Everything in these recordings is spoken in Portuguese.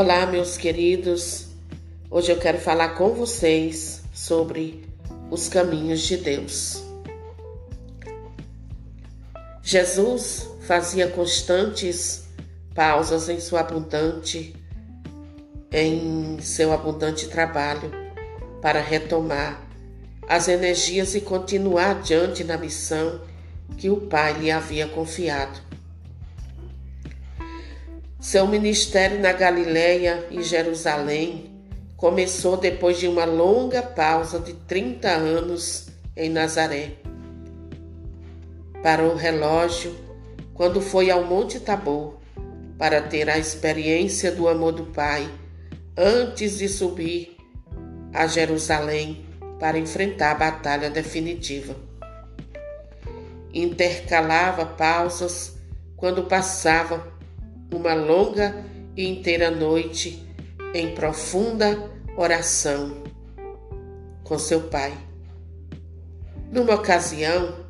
Olá, meus queridos. Hoje eu quero falar com vocês sobre os caminhos de Deus. Jesus fazia constantes pausas em sua abundante em seu abundante trabalho para retomar as energias e continuar adiante na missão que o Pai lhe havia confiado. Seu ministério na Galiléia e Jerusalém começou depois de uma longa pausa de 30 anos em Nazaré. Parou o relógio quando foi ao Monte Tabor para ter a experiência do amor do Pai antes de subir a Jerusalém para enfrentar a batalha definitiva. Intercalava pausas quando passava uma longa e inteira noite em profunda oração com seu pai. Numa ocasião,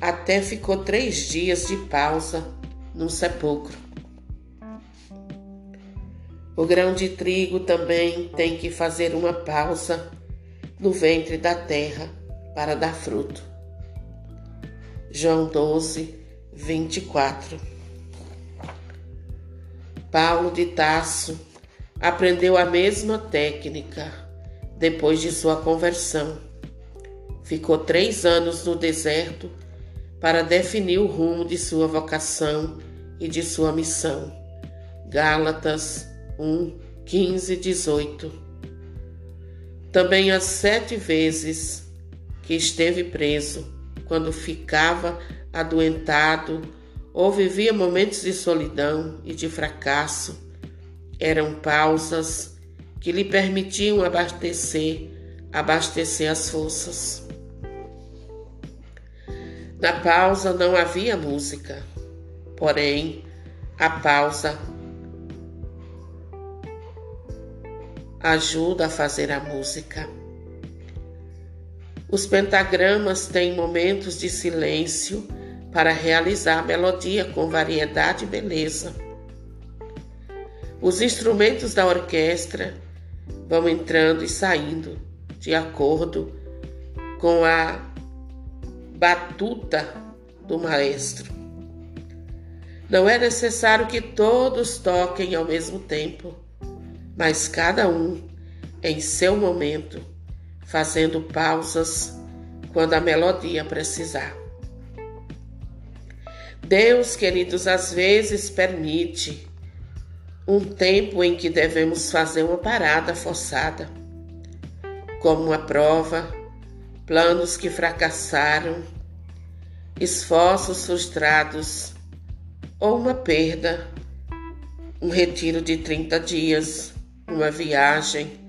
até ficou três dias de pausa num sepulcro. O grão de trigo também tem que fazer uma pausa no ventre da terra para dar fruto. João 12, 24 Paulo de Tasso aprendeu a mesma técnica depois de sua conversão. Ficou três anos no deserto para definir o rumo de sua vocação e de sua missão. Gálatas 1, 15, 18. Também as sete vezes que esteve preso, quando ficava adoentado ou vivia momentos de solidão e de fracasso. Eram pausas que lhe permitiam abastecer, abastecer as forças. Na pausa não havia música, porém a pausa ajuda a fazer a música. Os pentagramas têm momentos de silêncio para realizar a melodia com variedade e beleza. Os instrumentos da orquestra vão entrando e saindo de acordo com a batuta do maestro. Não é necessário que todos toquem ao mesmo tempo, mas cada um em seu momento, fazendo pausas quando a melodia precisar. Deus, queridos, às vezes permite um tempo em que devemos fazer uma parada forçada, como uma prova, planos que fracassaram, esforços frustrados ou uma perda, um retiro de 30 dias, uma viagem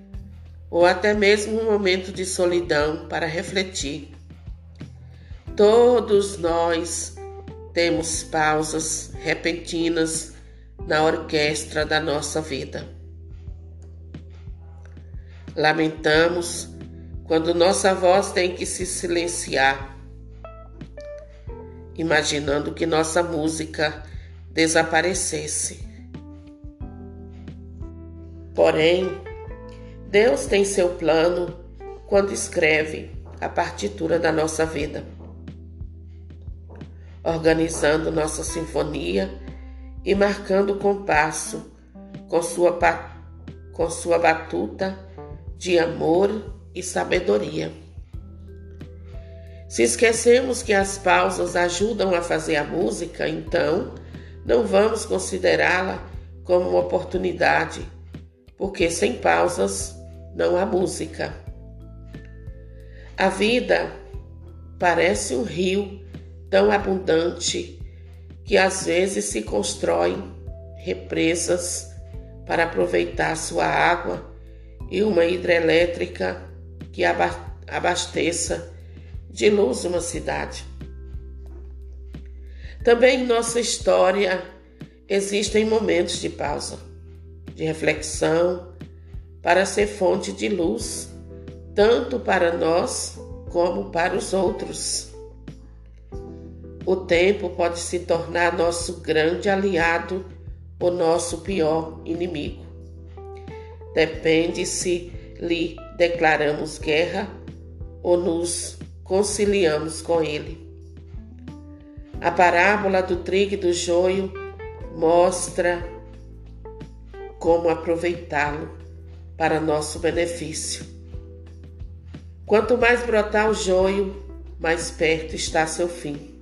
ou até mesmo um momento de solidão para refletir. Todos nós temos pausas repentinas na orquestra da nossa vida. Lamentamos quando nossa voz tem que se silenciar, imaginando que nossa música desaparecesse. Porém, Deus tem seu plano quando escreve a partitura da nossa vida organizando nossa sinfonia e marcando o compasso com sua, com sua batuta de amor e sabedoria. Se esquecemos que as pausas ajudam a fazer a música, então não vamos considerá-la como uma oportunidade, porque sem pausas não há música. A vida parece um rio tão abundante que às vezes se constroem represas para aproveitar sua água e uma hidrelétrica que abasteça de luz uma cidade. Também em nossa história existem momentos de pausa, de reflexão, para ser fonte de luz, tanto para nós como para os outros. O tempo pode se tornar nosso grande aliado ou nosso pior inimigo. depende se lhe declaramos guerra ou nos conciliamos com ele. A parábola do trigo e do joio mostra como aproveitá-lo para nosso benefício. Quanto mais brotar o joio, mais perto está seu fim.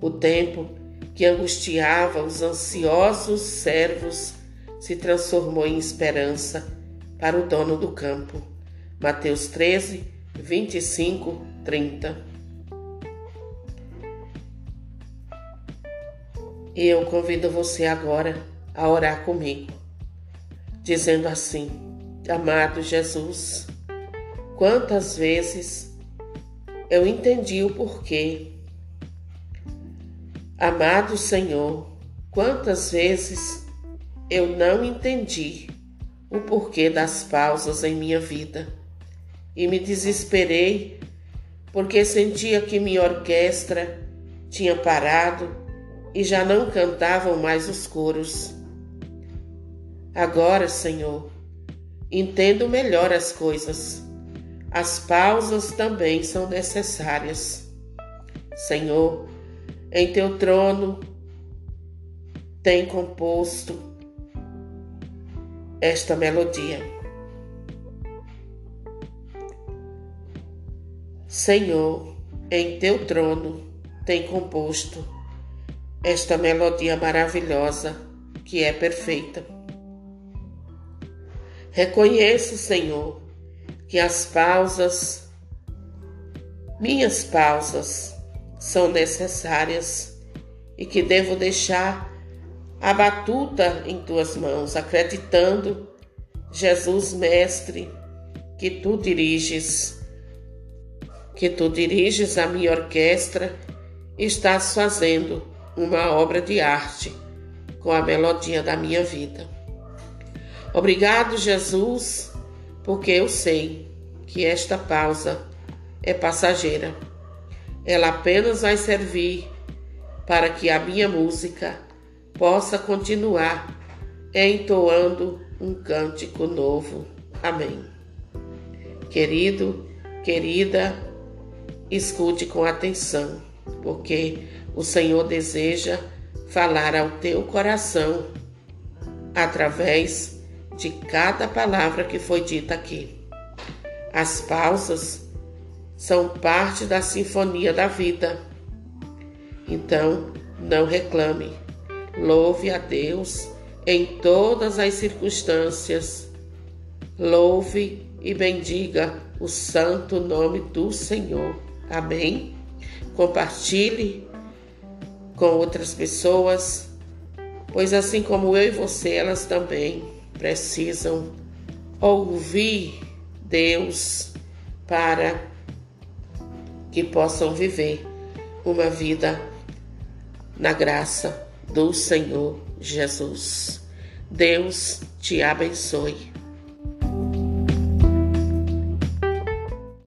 O tempo que angustiava os ansiosos servos se transformou em esperança para o dono do campo. Mateus 13, 25, 30. E eu convido você agora a orar comigo, dizendo assim: Amado Jesus, quantas vezes eu entendi o porquê. Amado Senhor, quantas vezes eu não entendi o porquê das pausas em minha vida e me desesperei porque sentia que minha orquestra tinha parado e já não cantavam mais os coros. Agora, Senhor, entendo melhor as coisas. As pausas também são necessárias. Senhor, em teu trono tem composto esta melodia. Senhor, em teu trono tem composto esta melodia maravilhosa que é perfeita. Reconheço, Senhor, que as pausas, minhas pausas, são necessárias e que devo deixar a batuta em tuas mãos, acreditando, Jesus Mestre, que tu diriges, que tu diriges a minha orquestra e estás fazendo uma obra de arte com a melodia da minha vida. Obrigado, Jesus, porque eu sei que esta pausa é passageira. Ela apenas vai servir para que a minha música possa continuar entoando um cântico novo. Amém. Querido, querida, escute com atenção, porque o Senhor deseja falar ao teu coração através de cada palavra que foi dita aqui. As pausas são parte da sinfonia da vida. Então, não reclame. Louve a Deus em todas as circunstâncias. Louve e bendiga o santo nome do Senhor. Amém? Compartilhe com outras pessoas, pois assim como eu e você, elas também precisam ouvir Deus para que possam viver uma vida na graça do Senhor Jesus. Deus te abençoe.